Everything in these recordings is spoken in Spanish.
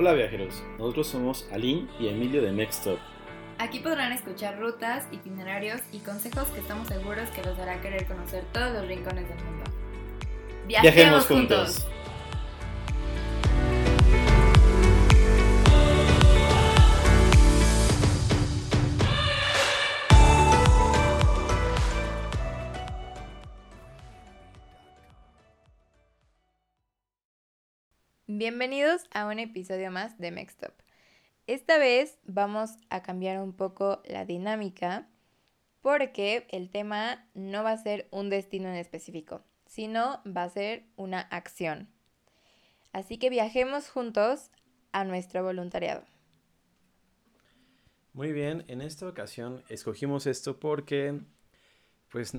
Hola viajeros, nosotros somos Aline y Emilio de Mextop. Aquí podrán escuchar rutas, itinerarios y consejos que estamos seguros que los hará querer conocer todos los rincones del mundo. Viajemos, juntos. Bienvenidos a un episodio más de Mextop. Esta vez vamos a cambiar un poco la dinámica porque el tema no va a ser un destino en específico, sino va a ser una acción. Así que viajemos juntos a nuestro voluntariado. Muy bien, en esta ocasión escogimos esto porque pues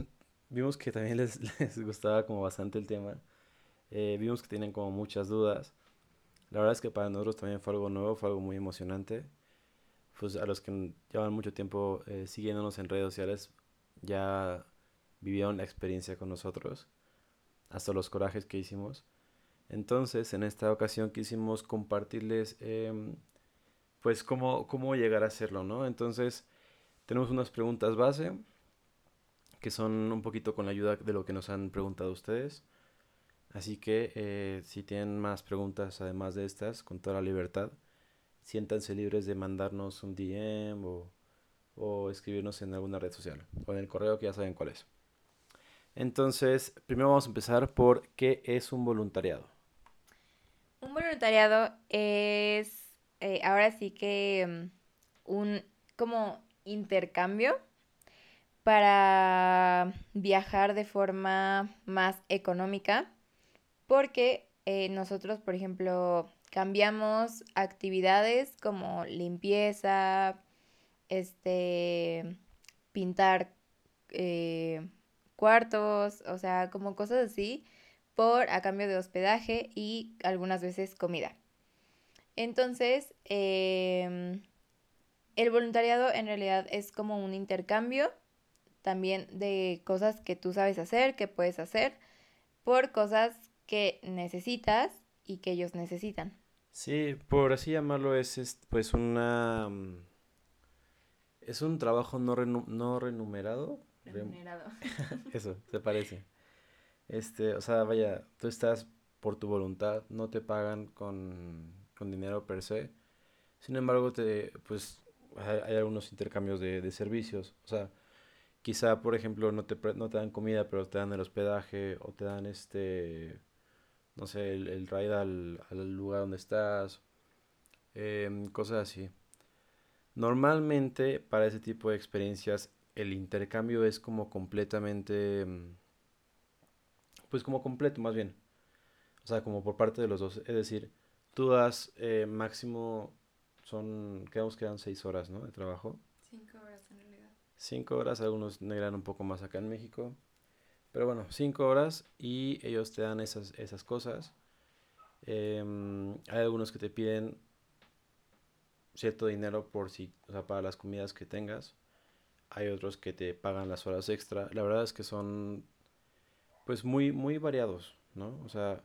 vimos que también les, les gustaba como bastante el tema. Eh, vimos que tienen como muchas dudas. La verdad es que para nosotros también fue algo nuevo, fue algo muy emocionante. Pues a los que llevan mucho tiempo eh, siguiéndonos en redes sociales, ya vivieron la experiencia con nosotros, hasta los corajes que hicimos. Entonces, en esta ocasión quisimos compartirles, em, pues, cómo, cómo llegar a hacerlo, ¿no? Entonces, tenemos unas preguntas base, que son un poquito con la ayuda de lo que nos han preguntado ustedes. Así que eh, si tienen más preguntas además de estas, con toda la libertad, siéntanse libres de mandarnos un DM o, o escribirnos en alguna red social o en el correo que ya saben cuál es. Entonces, primero vamos a empezar por qué es un voluntariado. Un voluntariado es eh, ahora sí que mm, un como intercambio para viajar de forma más económica porque eh, nosotros, por ejemplo, cambiamos actividades como limpieza, este, pintar eh, cuartos, o sea, como cosas así, por a cambio de hospedaje y algunas veces comida. Entonces, em, el voluntariado en realidad es como un intercambio también de cosas que tú sabes hacer, que puedes hacer, por cosas que necesitas y que ellos necesitan. Sí, por así llamarlo, es, pues una... Mm, es un trabajo no, no remunerado. Remunerado. Eso, se parece. Este, o sea, vaya, tú estás por tu voluntad, no te pagan con, con dinero per se. Sin embargo, te, pues hay, algunos intercambios de, de, servicios. O sea, quizá, por ejemplo, no te, no te dan comida, pero te dan el hospedaje o te dan este no sé, el, el ride al, al, lugar donde estás, em, cosas así. Normalmente para ese tipo de experiencias el intercambio es como completamente, em, pues como completo más bien. O sea, como por parte de los dos. Es decir, tú das eh, máximo, son, quedamos que eran seis horas, ¿no? De trabajo. Cinco horas en realidad. Cinco horas, algunos negran un poco más acá en México. Pero bueno, cinco horas y ellos te dan esas, esas cosas. Em, hay algunos que te piden cierto dinero por si, o sea, para las comidas que tengas. Hay otros que te pagan las horas extra. La verdad es que son pues muy, muy variados, ¿no? O sea,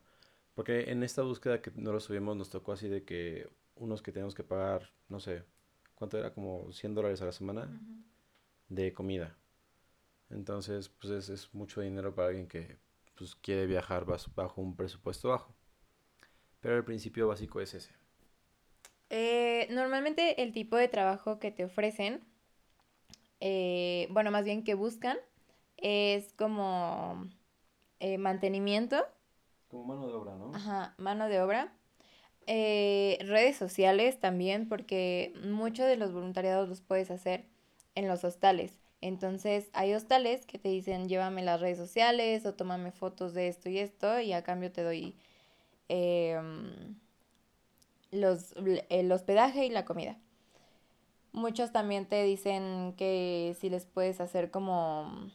porque en esta búsqueda que no lo subimos nos tocó así de que unos que tenemos que pagar, no sé, ¿cuánto era? Como 100 dólares a la semana de comida. Entonces, pues es, es mucho dinero para alguien que pues, quiere viajar bajo un presupuesto bajo. Pero el principio básico es ese. Eh, normalmente el tipo de trabajo que te ofrecen, eh, bueno, más bien que buscan, es como eh, mantenimiento. Como mano de obra, ¿no? Ajá, mano de obra. redes sociales también, porque muchos de los voluntariados los puedes hacer en los hostales. Entonces hay hostales que te dicen llévame las redes sociales o tómame fotos de esto y esto y a cambio te doy em, los, el hospedaje y la comida. Muchos también te dicen que si les puedes hacer como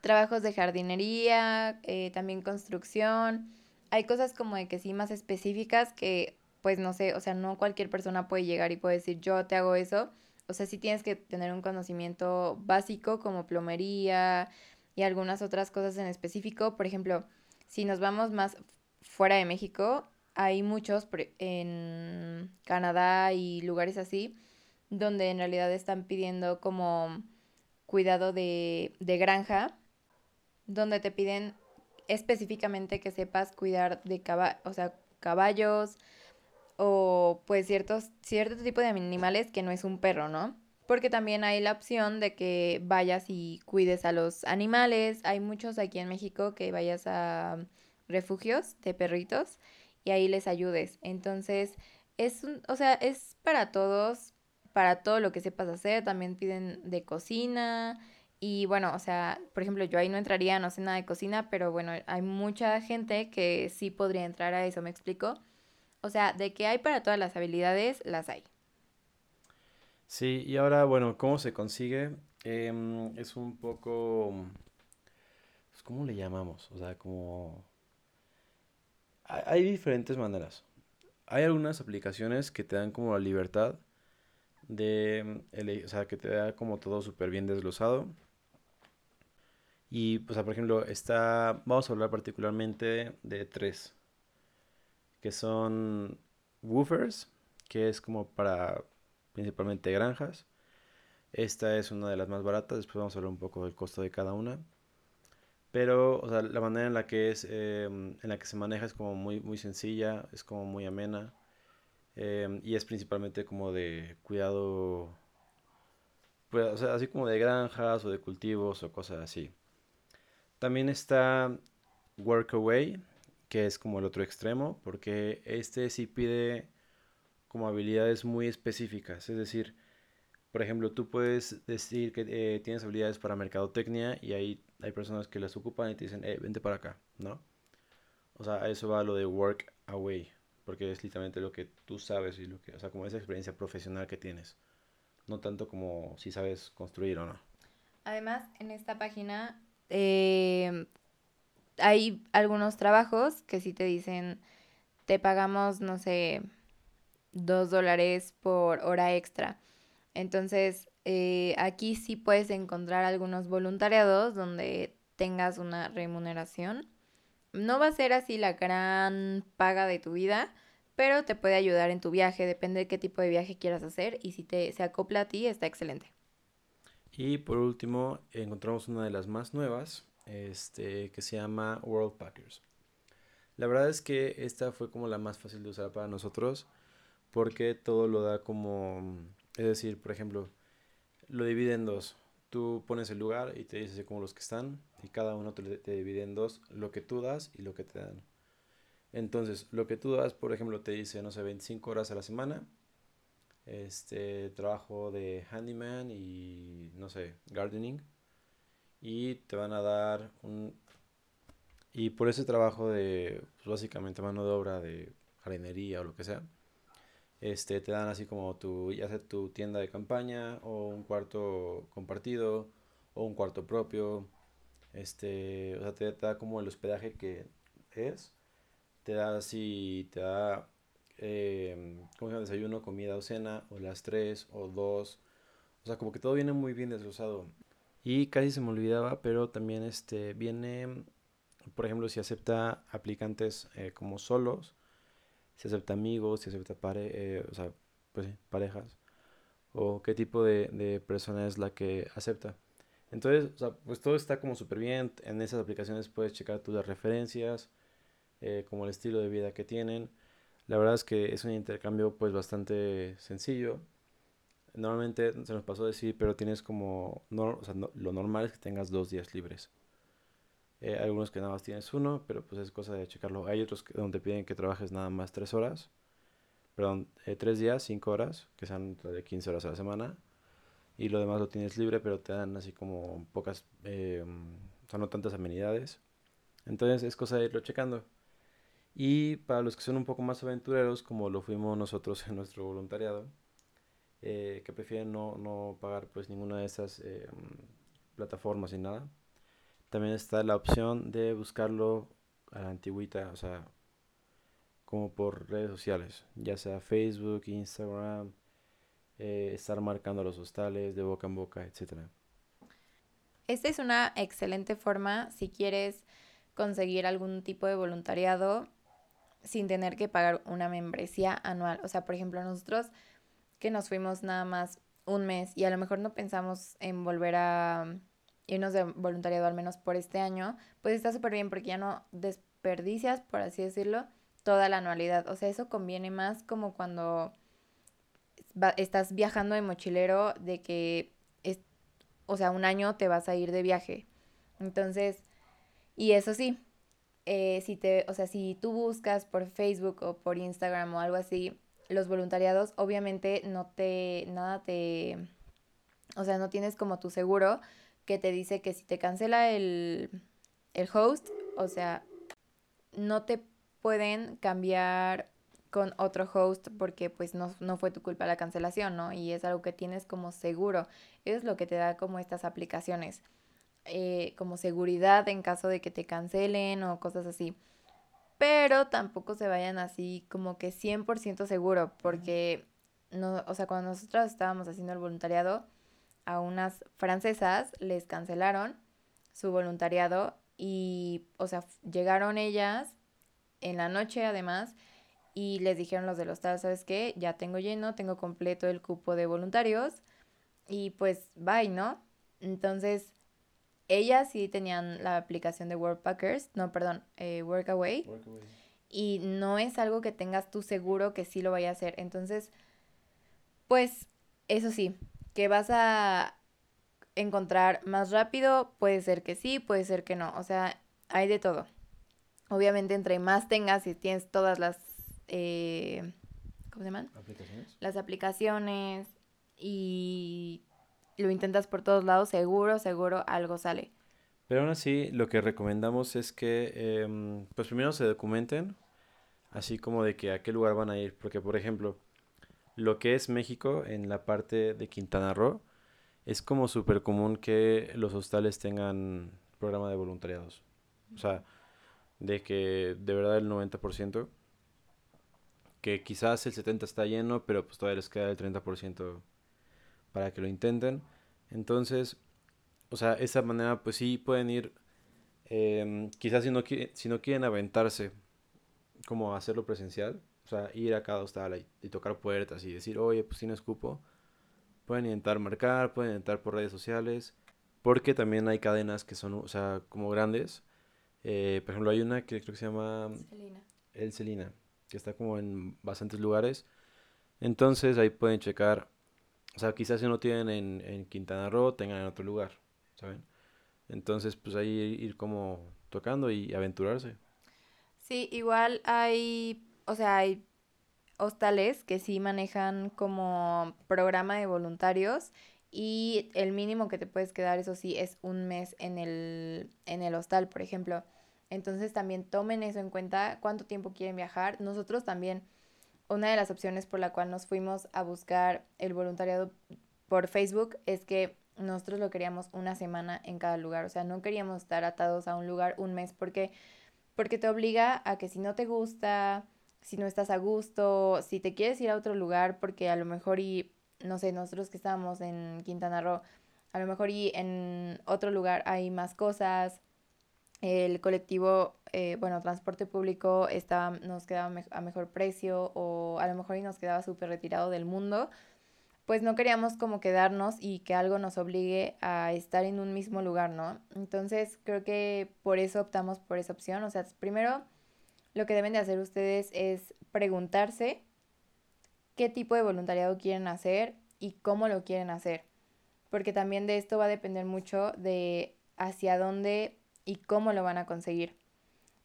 trabajos de jardinería, eh, también construcción. Hay cosas como de que sí más específicas que pues no sé, o sea, no cualquier persona puede llegar y puede decir yo te hago eso o sea, sí tienes que tener un conocimiento básico como plomería y algunas otras cosas en específico. Por ejemplo, si nos vamos más fuera de México, hay muchos en Canadá y lugares así, donde en realidad están pidiendo como cuidado de, de granja, donde te piden específicamente que sepas cuidar de o sea, caballos o pues ciertos, cierto tipo de animales que no es un perro, ¿no? Porque también hay la opción de que vayas y cuides a los animales. Hay muchos aquí en México que vayas a refugios de perritos y ahí les ayudes. Entonces, es un, o sea, es para todos, para todo lo que sepas hacer. También piden de cocina. Y bueno, o sea, por ejemplo, yo ahí no entraría, no sé nada de cocina, pero bueno, hay mucha gente que sí podría entrar a eso, ¿me explico? O sea, de que hay para todas las habilidades, las hay. Sí, y ahora, bueno, ¿cómo se consigue? Em, es un poco... Pues, ¿Cómo le llamamos? O sea, como... Hay diferentes maneras. Hay algunas aplicaciones que te dan como la libertad de... O sea, que te da como todo súper bien desglosado. Y, pues, por ejemplo, está... Vamos a hablar particularmente de tres. Que son woofers, que es como para principalmente granjas. Esta es una de las más baratas, después vamos a hablar un poco del costo de cada una. Pero, o sea, la manera en la que es, em, en la que se maneja es como muy, muy sencilla, es como muy amena. Em, y es principalmente como de cuidado, pues, así como de granjas o de cultivos o cosas así. También está Workaway, que es como el otro extremo, porque este sí pide como habilidades muy específicas. Es decir, por ejemplo, tú puedes decir que eh, tienes habilidades para mercadotecnia y ahí hay personas que las ocupan y te dicen, eh, vente para acá, ¿no? O sea, a eso va lo de work away, porque es literalmente lo que tú sabes y lo que, o sea, como esa experiencia profesional que tienes, no tanto como si sabes construir o no. Además, en esta página eh, hay algunos trabajos que si te dicen, te pagamos, no sé, dos dólares por hora extra. Entonces, eh, aquí sí puedes encontrar algunos voluntariados donde tengas una remuneración. No va a ser así la gran paga de tu vida, pero te puede ayudar en tu viaje, depende de qué tipo de viaje quieras hacer y si te, se acopla a ti está excelente. Y por último, encontramos una de las más nuevas, este, que se llama World Packers. La verdad es que esta fue como la más fácil de usar para nosotros porque todo lo da como, es decir, por ejemplo, lo divide en dos. Tú pones el lugar y te dice como los que están y cada uno te, te divide en dos lo que tú das y lo que te dan. Entonces, lo que tú das, por ejemplo, te dice, no sé, 25 horas a la semana, este trabajo de handyman y, no sé, gardening. Y te van a dar un... Y por ese trabajo de, pues, básicamente mano de obra de jardinería o lo que sea, este, te dan así como tu, ya sea tu tienda de campaña o un cuarto compartido o un cuarto propio. Este, o sea, te, da como el hospedaje que es. Te da así, te da, eh, como se desayuno, comida o cena, o las tres o dos. O sea, como que todo viene muy bien desglosado. Y casi se me olvidaba, pero también este, viene, por ejemplo, si acepta aplicantes eh, como solos si acepta amigos, si acepta pare eh, o sea, pues parejas, o qué tipo de, de, persona es la que acepta. Entonces, pues todo está como súper bien. En esas aplicaciones puedes checar tus referencias, eh, como el estilo de vida que tienen. La verdad es que es un intercambio pues bastante sencillo. Normalmente se nos pasó decir, pero tienes como, no, o sea, lo normal es que tengas dos días libres. Eh, algunos que nada más tienes uno, pero pues es cosa de checarlo. Hay otros que, donde piden que trabajes nada más tres horas, perdón, eh, tres días, cinco horas, que sean de 15 horas a la semana. Y lo demás lo tienes libre, pero te dan así como pocas, eh, o sea, no tantas amenidades. Entonces es cosa de irlo checando. Y para los que son un poco más aventureros, como lo fuimos nosotros en nuestro voluntariado, eh, que prefieren no, no, pagar pues ninguna de esas plataformas ni nada, también está la opción de buscarlo a la antigüita, o sea, como por redes sociales, ya sea Facebook, Instagram, eh, estar marcando los hostales de boca en boca, etc. Esta es una excelente forma si quieres conseguir algún tipo de voluntariado. sin tener que pagar una membresía anual. O sea, por ejemplo, nosotros que nos fuimos nada más un mes y a lo mejor no pensamos en volver a irnos de voluntariado al menos por este año, pues está súper bien porque ya no desperdicias, por así decirlo, toda la anualidad. O sea, eso conviene más como cuando estás viajando de mochilero de que, es, o sea, un año te vas a ir de viaje. Entonces, y eso sí, eh, si te, o sea, si tú buscas por Facebook o por Instagram o algo así, los voluntariados, obviamente no te, nada te, o sea, no tienes como tu seguro que te dice que si te cancela el, el host, o sea, no te pueden cambiar con otro host porque pues no, no, fue tu culpa la cancelación, ¿no? Y es algo que tienes como seguro. Es lo que te da como estas aplicaciones. Eh, como seguridad en caso de que te cancelen o cosas así. Pero tampoco se vayan así como que 100% seguro porque, no, o sea, cuando nosotros estábamos haciendo el voluntariado, a unas francesas les cancelaron su voluntariado y, o sea, llegaron ellas en la noche además y les dijeron los del hostal, ¿sabes qué? Ya tengo lleno, tengo completo el cupo de voluntarios y pues bye, ¿no? Entonces, ellas sí tenían la aplicación de Workpackers, no, perdón, eh, Workaway. Workaway. Y no es algo que tengas tú seguro que sí lo vaya a hacer. Entonces, pues, eso sí, que vas a encontrar más rápido, puede ser que sí, puede ser que no. O sea, hay de todo. Obviamente, entre más tengas y tienes todas las eh, ¿cómo se llaman? Aplicaciones. Las aplicaciones y lo intentas por todos lados, seguro, seguro algo sale. Pero aún así, lo que recomendamos es que, em, pues primero se documenten, así como de que a qué lugar van a ir. Porque, por ejemplo, lo que es México en la parte de Quintana Roo, es como súper común que los hostales tengan programa de voluntariados. O sea, de que de verdad el 90% que quizás el 70 está lleno, pero pues todavía les queda el 30% para que lo intenten. Entonces, o sea, esa manera pues sí pueden ir, em, quizás si no, si no quieren aventarse como hacerlo presencial, o sea, ir a cada hostal y, tocar puertas y decir, oye, pues tienes cupo, pueden intentar marcar, pueden intentar por redes sociales, porque también hay cadenas que son, o sea, como grandes. Eh, por ejemplo, hay una que creo que se llama... El Celina que está como en bastantes lugares. Entonces ahí pueden checar, o sea, quizás si no tienen en, en Quintana Roo, tengan en otro lugar, ¿saben? Entonces, pues ahí ir como tocando y aventurarse. Sí, igual hay, o sea, hay hostales que sí manejan como programa de voluntarios y el mínimo que te puedes quedar, eso sí, es un mes en el, en el hostal, por ejemplo. Entonces también tomen eso en cuenta, cuánto tiempo quieren viajar. Nosotros también, una de las opciones por la cual nos fuimos a buscar el voluntariado por Facebook es que nosotros lo queríamos una semana en cada lugar, o sea, no queríamos estar atados a un lugar un mes. Porque porque te obliga a que si no te gusta, si no estás a gusto, si te quieres ir a otro lugar porque a lo mejor y no sé, nosotros que estábamos en Quintana Roo, a lo mejor y en otro lugar hay más cosas, el colectivo, eh, bueno, transporte público estaba, nos quedaba a mejor precio o a lo mejor y nos quedaba súper retirado del mundo, pues no queríamos como quedarnos y que algo nos obligue a estar en un mismo lugar, ¿no? Entonces creo que por eso optamos por esa opción. O sea, primero lo que deben de hacer ustedes es preguntarse qué tipo de voluntariado quieren hacer y cómo lo quieren hacer. Porque también de esto va a depender mucho de hacia dónde y cómo lo van a conseguir.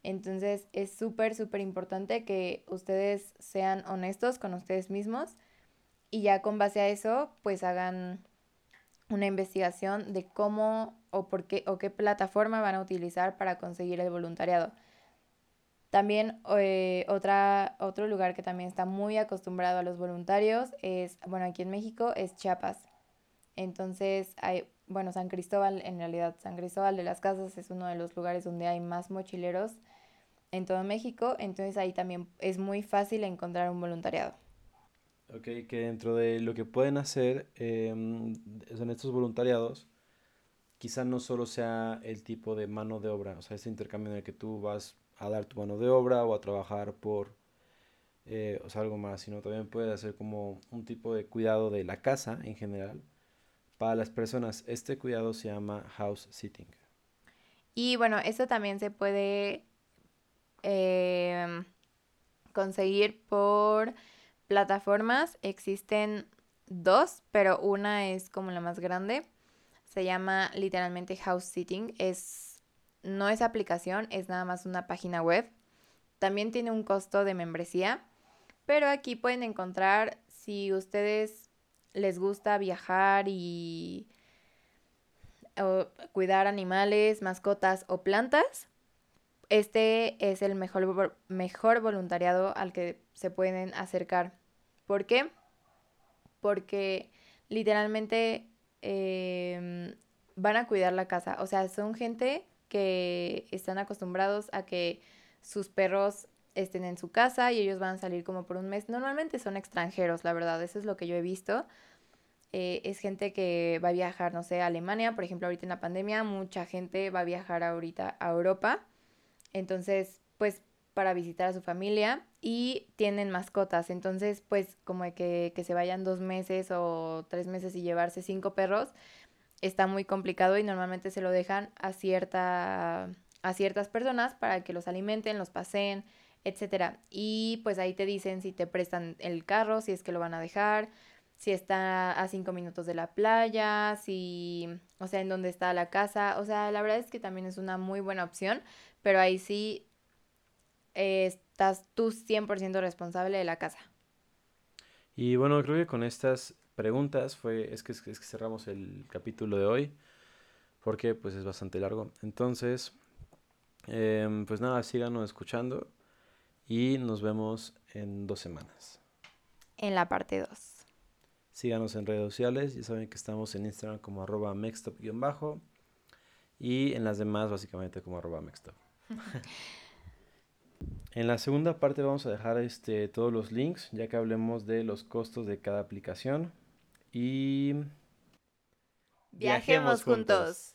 Entonces es súper, súper importante que ustedes sean honestos con ustedes mismos y ya con base a eso pues hagan una investigación de cómo o por qué o qué plataforma van a utilizar para conseguir el voluntariado. También eh, otra, otro lugar que también está muy acostumbrado a los voluntarios es, bueno, aquí en México es Chiapas. Entonces hay bueno, San Cristóbal, en realidad San Cristóbal de las Casas es uno de los lugares donde hay más mochileros en todo México, entonces ahí también es muy fácil encontrar un voluntariado. Ok, que dentro de lo que pueden hacer em, en estos voluntariados, quizá no solo sea el tipo de mano de obra, o sea, ese intercambio en el que tú vas a dar tu mano de obra o a trabajar por eh, o algo más, sino también puedes hacer como un tipo de cuidado de la casa en general para las personas. Este cuidado se llama house sitting. Y bueno, esto también se puede em, conseguir por plataformas. Existen dos, pero una es como la más grande. Se llama literalmente house sitting. Es, no es aplicación, es nada más una página web. También tiene un costo de membresía. Pero aquí pueden encontrar si ustedes les gusta viajar y cuidar animales, mascotas o plantas, este es el mejor, mejor voluntariado al que se pueden acercar. ¿Por qué? Porque literalmente em, van a cuidar la casa. O sea, son gente que están acostumbrados a que sus perros estén en su casa y ellos van a salir como por un mes. Normalmente son extranjeros, la verdad, eso es lo que yo he visto. Eh, es gente que va a viajar, no sé, a Alemania, por ejemplo, ahorita en la pandemia, mucha gente va a viajar ahorita a Europa. Entonces, pues para visitar a su familia y tienen mascotas. Entonces, pues como que, que se vayan dos meses o tres meses y llevarse cinco perros, está muy complicado y normalmente se lo dejan a, cierta, a ciertas personas para que los alimenten, los paseen, etcétera. Y pues ahí te dicen si te prestan el carro, si es que lo van a dejar, si está a cinco minutos de la playa, si, o sea, en dónde está la casa. O sea, la verdad es que también es una muy buena opción, pero ahí sí eh, estás tú 100% responsable de la casa. Y bueno, creo que con estas preguntas fue, es que, es que cerramos el capítulo de hoy, porque pues es bastante largo. Entonces, em, pues nada, síganos escuchando y nos vemos en dos semanas. En la parte 2. Síganos en redes sociales, ya saben que estamos en Instagram como arroba mextop-bajo y en las demás básicamente como arroba mextop. en la segunda parte vamos a dejar este, todos los links ya que hablemos de los costos de cada aplicación y... Viajemos juntos.